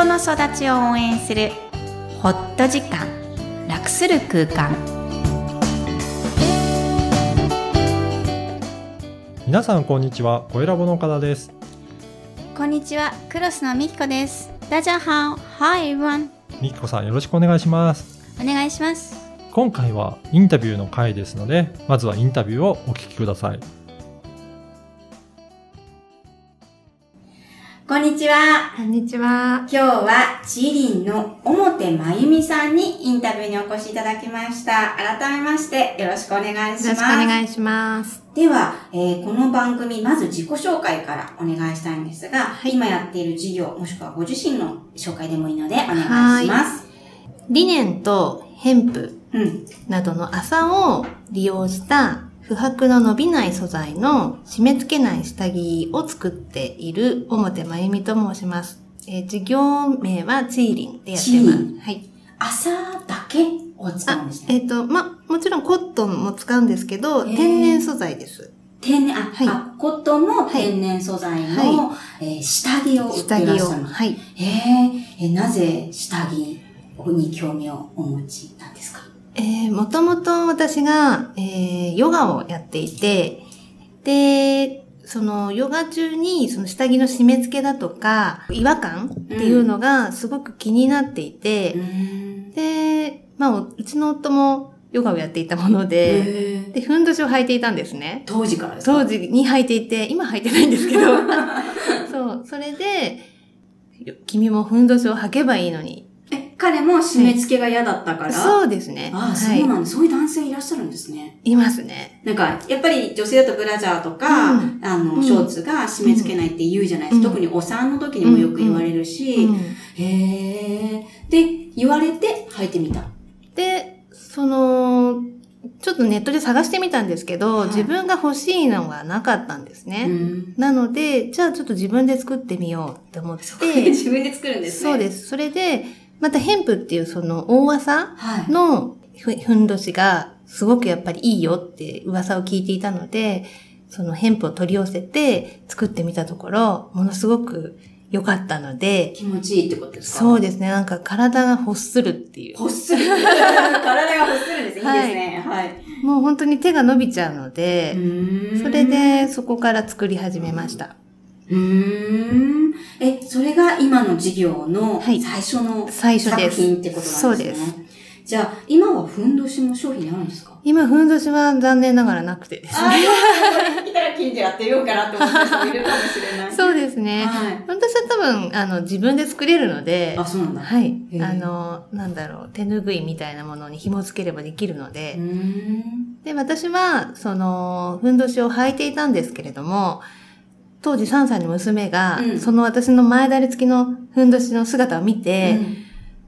人の育ちを応援するホット時間楽する空間。皆さんこんにちは声ラボの岡田です。こんにちはクロスのみきこです。ダジャハオ Hi everyone みきこさんよろしくお願いします。お願いします。今回はインタビューの回ですのでまずはインタビューをお聞きくださいこんにちは。こんにちは。今日はチリンの表真由美さんにインタビューにお越しいただきました。改めましてよろしくお願いします。よろしくお願いします。では、えーこの番組、まず自己紹介からお願いしたいんですが、はい今やっている事業、もしくはご自身の紹介でもいいのでお願いします。リネンとヘンプうん。などの麻を利用した不白の伸びない素材の締め付けない下着を作っている表真由美と申します。えー事業名はチーリンでやってますン。はい。朝だけを使うんですね。えっ、と、ま、もちろんコットンも使うんですけど、天然素材です。天然、あ、はいあコットンの天然素材の、はえー下着を売ってらっしゃる。はい。へえー、なぜ下着に興味をお持ちなんですか？えー、もともと私が、えー、ヨガをやっていて、で、そのヨガ中にその下着の締め付けだとか違和感っていうのがすごく気になっていて、ん。で、まあ、うちの夫もヨガをやっていたもので、で、ふんどしを履いていたんですね。当時からですか？当時に履いていて、今履いてないんですけど、そう、それで、君もふんどしを履けばいいのに。え、彼も締め付けが嫌だったから、そうですね。ああ、はい。そうなんだ。そういう男性いらっしゃるんですね。いますね。なんか、やっぱり女性だとブラジャーとか、うんあの、うんショーツが締め付けないって言うじゃないですか。うん特にお産の時にもよく言われるし、うんへえ。で、言われて履いてみた。で、その、ちょっとネットで探してみたんですけど、はい自分が欲しいのがなかったんですね。うん。なので、じゃあちょっと自分で作ってみようって思って、自分で作るんですね。。そうですす。それで、またヘンプっていうその大麻はい。のふふんどしがすごくやっぱりいいよって噂を聞いていたので、そのヘンプを取り寄せて作ってみたところ、ものすごく良かったので、気持ちいいってことですか？そうですね、なんか体が欲するっていう。欲する。体が欲するんです。いいですね。はい。もう本当に手が伸びちゃうので、そそれ、でそこから作り始めました。うーん。え、それが今の事業のはい最初の作品ってことなんですね。そうです。じゃあ、今はふんどしも商品あるんですか？今、ふんどしは残念ながらなくてですね。ああ、たら近所やってみようかなって思った人もいるかもしれない。そうですね。はい。私は多分、あの、自分で作れるので、あ、そうなんだ。はいあの、なんだろう、手ぬぐいみたいなものに紐付ければできるのうで。で、私は、その、ふんどしを履いていたんですけれども、当時3歳の娘が、うん。その私の前だれ付きのふんどしの姿を見て、うん。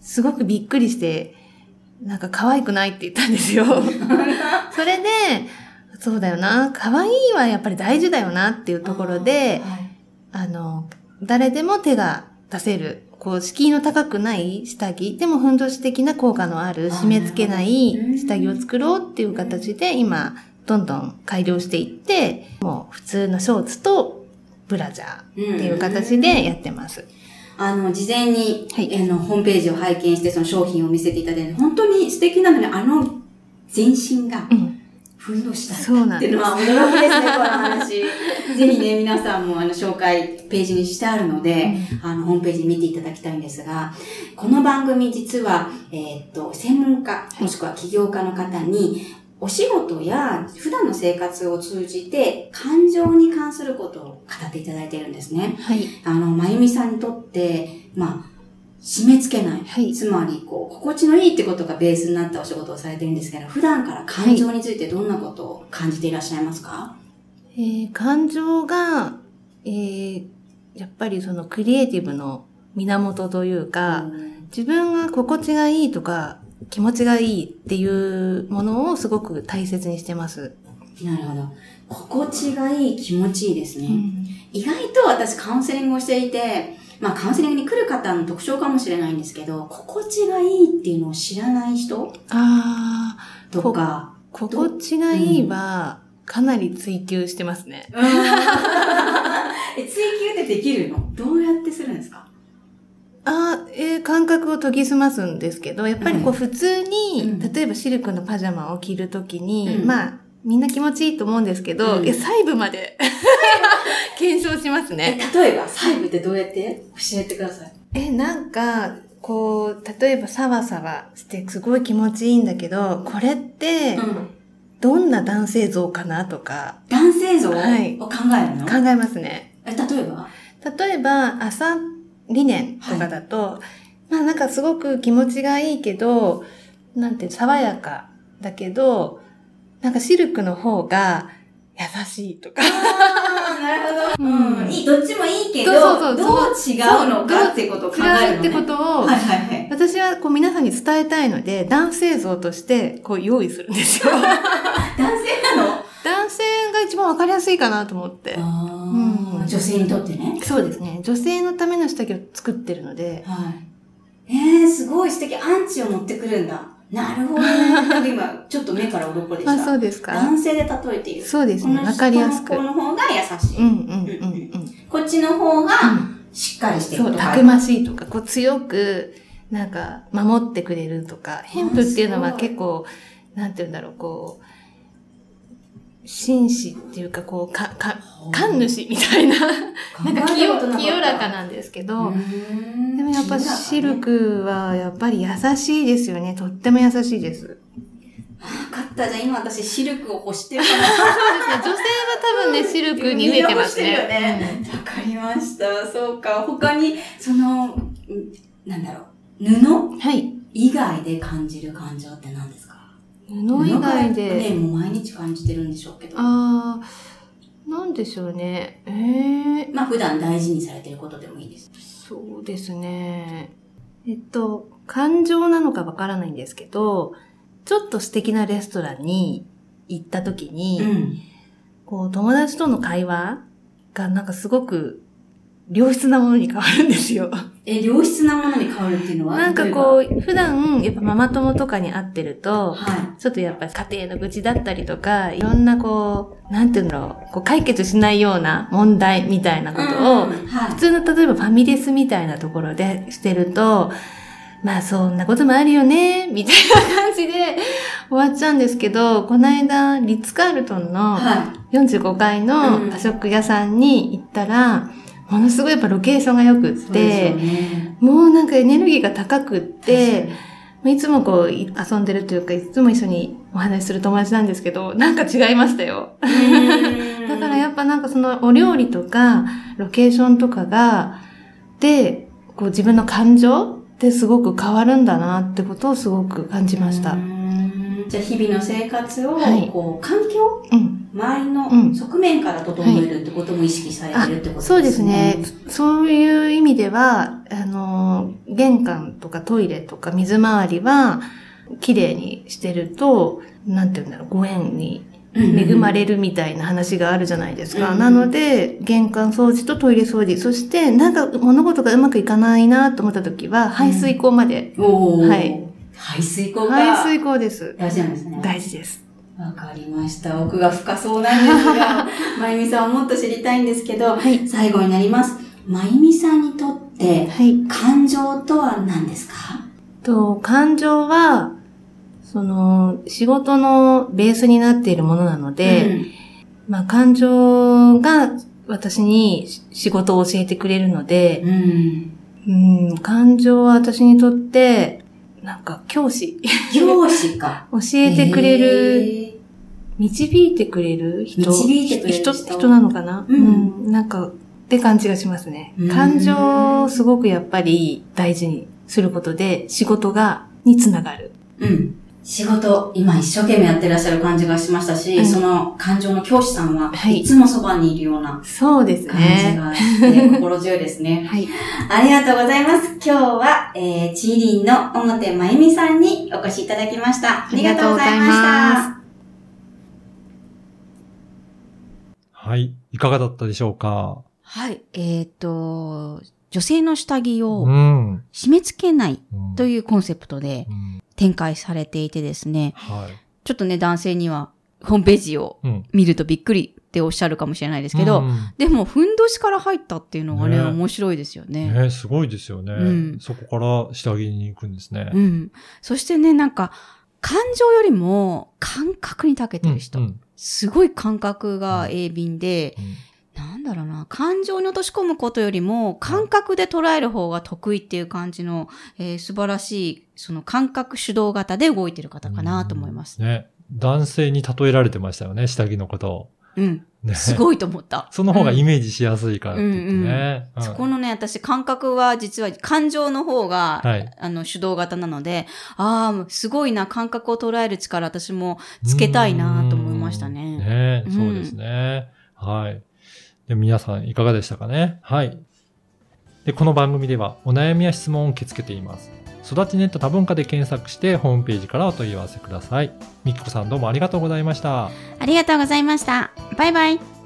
すごくびっくりして、なんか可愛くないって言ったんですよ。それで、そうだよな、可愛いはやっぱり大事だよなっていうところで、はい。あの、誰でも手が出せる、こう、敷居の高くない下着、でもふんどし的な効果のある、締め付けないうん下着を作ろうっていう形で、今、どんどん改良していって、もう普通のショーツとブラジャーっていう形でやってます。あの、事前に、はいあの、ホームページを拝見して、その商品を見せていただいて、本当に素敵なのに、あの、全身が、うん。ふんどしだったっていうのは驚きですね、この話。ぜひね、皆さんもあの、紹介ページにしてあるので、あの、ホームページ見ていただきたいんですが、この番組実は、えーっと、専門家、もしくは起業家の方に、お仕事や普段の生活を通じて感情に関することを語っていただいているんですね。はい。あの、まゆみさんにとって、まあ、締め付けない。はいつまり、こう、心地のいいってことがベースになったお仕事をされてるんですけど、普段から感情についてどんなことを感じていらっしゃいますか、えー感情が、えーやっぱりそのクリエイティブの源というか、自分が心地がいいとか、気持ちがいいっていうものをすごく大切にしてます。なるほど。心地がいい、気持ちいいですね。意外と私カウンセリングをしていて、まあカウンセリングに来る方の特徴かもしれないんですけど、心地がいいっていうのを知らない人ああ、とか、心地がいいは、かなり追求してますね。え追求ってできるの？どうやってするんですか？あえー感覚を研ぎ澄ますんですけど、やっぱりこうは普通に、うん。例えばシルクのパジャマを着るときに、うん。まあ、みんな気持ちいいと思うんですけど、うん。いや細部まで 検証しますえ、ね。例えば、細部ってどうやって？教えてください。え、なんか、こう、例えばサワサワしてすごい気持ちいいんだけど、これって、うん。どんな男性像かなとか。男性像を考はいえるの、考えますね。え、例えば？例えば、朝理念とかだと、まあなんかすごく気持ちがいいけど、なんて爽やかだけど、なんかシルクの方が優しいとか。なるほど。うんうん。いい、どっちもいいけど、そうそうそうどう違うのかってことを考えるの、ね。違うってことを、はいはいはい。私はこう皆さんに伝えたいので、男性像としてこう用意するんですよ。男性なの？男性が一番わかりやすいかなと思って。あ女性にとってね。そうですね。女性のための下着を作ってるので、はい。えー、すごい素敵。アンチを持ってくるんだ。なるほどね。今、ちょっと目から鱗でした。あ、そうですか男性で例えている。そうですね。わかりやすく。この方が優しい。うんうんうんうん。こっちの方がうんしっかりしてるそう、とか。たくましいとか、こう強く、なんか、守ってくれるとか、ヘンプっていうのは結構、なんて言うんだろう、こう、紳士っていうか、こう、か、か、神主みたいな、なんか清清らかなんですけど、でもやっぱシル。クはやっぱり優しいですよね。とっても優しいです。わかった。じゃあ今私シルクを欲してるか そうですね。女性は多分ね、シルクに飢えてますね。見直してるよねかりました。そうか。他に、その、んなんだろう。布？うんはい。以外で感じる感情って何ですか？布以外で。ね、もう毎日感じてるんでしょうけど。あー、なんでしょうね。ええまあ普段大事にされてることでもいいです。そうですね。えっと、感情なのかわからないんですけど、ちょっと素敵なレストランに行った時に、ん。こう、友達との会話がなんかすごく良質なものに変わるんですよ。え、良質なものに変わるっていうのは？なんかこう、普段、やっぱママ友とかに会ってると、はちょっとやっぱ家庭の愚痴だったりとか、いろんなこう、なんていうんだろう、こう解決しないような問題みたいなこい。とを、うんはい。普。通の例えばファミレスみたいなところでしてると、まあそんなこともあるよね、みたいな感じで終わっちゃうんですけど、この間、リッツ・カールトンのは45階の和食屋さんに行ったら、ものすごいやっぱロケーションが良くって、ね。もうなんかエネルギーが高くって、いつもこうい遊んでるというか、いつも一緒にお話しする友達なんですけど、なんか違いましたよ。だからやっぱなんかそのお料理とか、ロケーションとかが、で、こう自分の感情ってすごく変わるんだなってことをすごく感じましたう。んじゃあ日々の生活を、はいこう、環境うん。周りうんの側面から整えるってことも意識されてるってことですね。そうですね。そういう意味では、あの、玄関とかトイレとか水回りは、綺麗にしてると、なんて言うんだろう、ご縁に恵まれるみたいな話があるじゃないですか。うんなので、玄関掃除とトイレ掃除、そして、なんか物事がうまくいかないなと思った時は、排水口まで。おーはい。排水口が排水口です。大事なんですね。大事です。わかりました。奥が深そうなんですが、まゆみさんをもっと知りたいんですけど、はい。最後になります。まゆみさんにとって、はい。感情とは何ですか？と、感情は、その、仕事のベースになっているものなので、まあ、感情が私に仕事を教えてくれるので、うん。うん。うん、感情は私にとって、なんか教師。教師か。教えてくれる、へ導いてくれる人。導いてくれる人人人なのかな、ううんん、なんか、って感じがしますねうん。感情をすごくやっぱり大事にすることで仕事が、につながる。ーうん。仕事、今一生懸命やってらっしゃる感じがしましたし、うんその感情の教師さんは、はいいつもそばにいるようなそうです感じね。がして、心強いですね。はい。ありがとうございます。今日は、えー、チーリンの表まゆみさんにお越しいただきました。ありがとうございました。はい。いかがだったでしょうか？はい。えっ、と、女性の下着うをん。締め付けないうんというコンセプトでうん展開されていてですね、はい。ちょっとね、男性にはホームページをうん。見るとびっくりっておっしゃるかもしれないですけど、うんでも、ふんどしから入ったっていうのがね、ね面白いですよね。ねすごいですよね、うんそこから下着に行くんですね。うん。そしてね、なんか、感情よりも感覚に長けてる人。うんうんすごい感覚が鋭敏で、うんだろうな、感情に落とし込むことよりも、感覚で捉える方が得意っていう感じの、えー素晴らしい、その感覚主導型で動いてる方かなと思います。ね。男性に例えられてましたよね、下着のことを。うん。ね。すごいと思った。その方がイうんメージしやすいからって言ってね。うんそこのね、私感覚は実は感情の方が、はいあの主導型なので、ああ、すごいな、感覚を捉える力私もつけたいなと思いましたうんね。ねうんそうですね。はい。で皆さんいかがでしたかね？はい。で、この番組ではお悩みや質問を受け付けています。育ちネット多文化で検索してホームページからお問い合わせください。みきこさんどうもありがとうございました。ありがとうございました。バイバイ。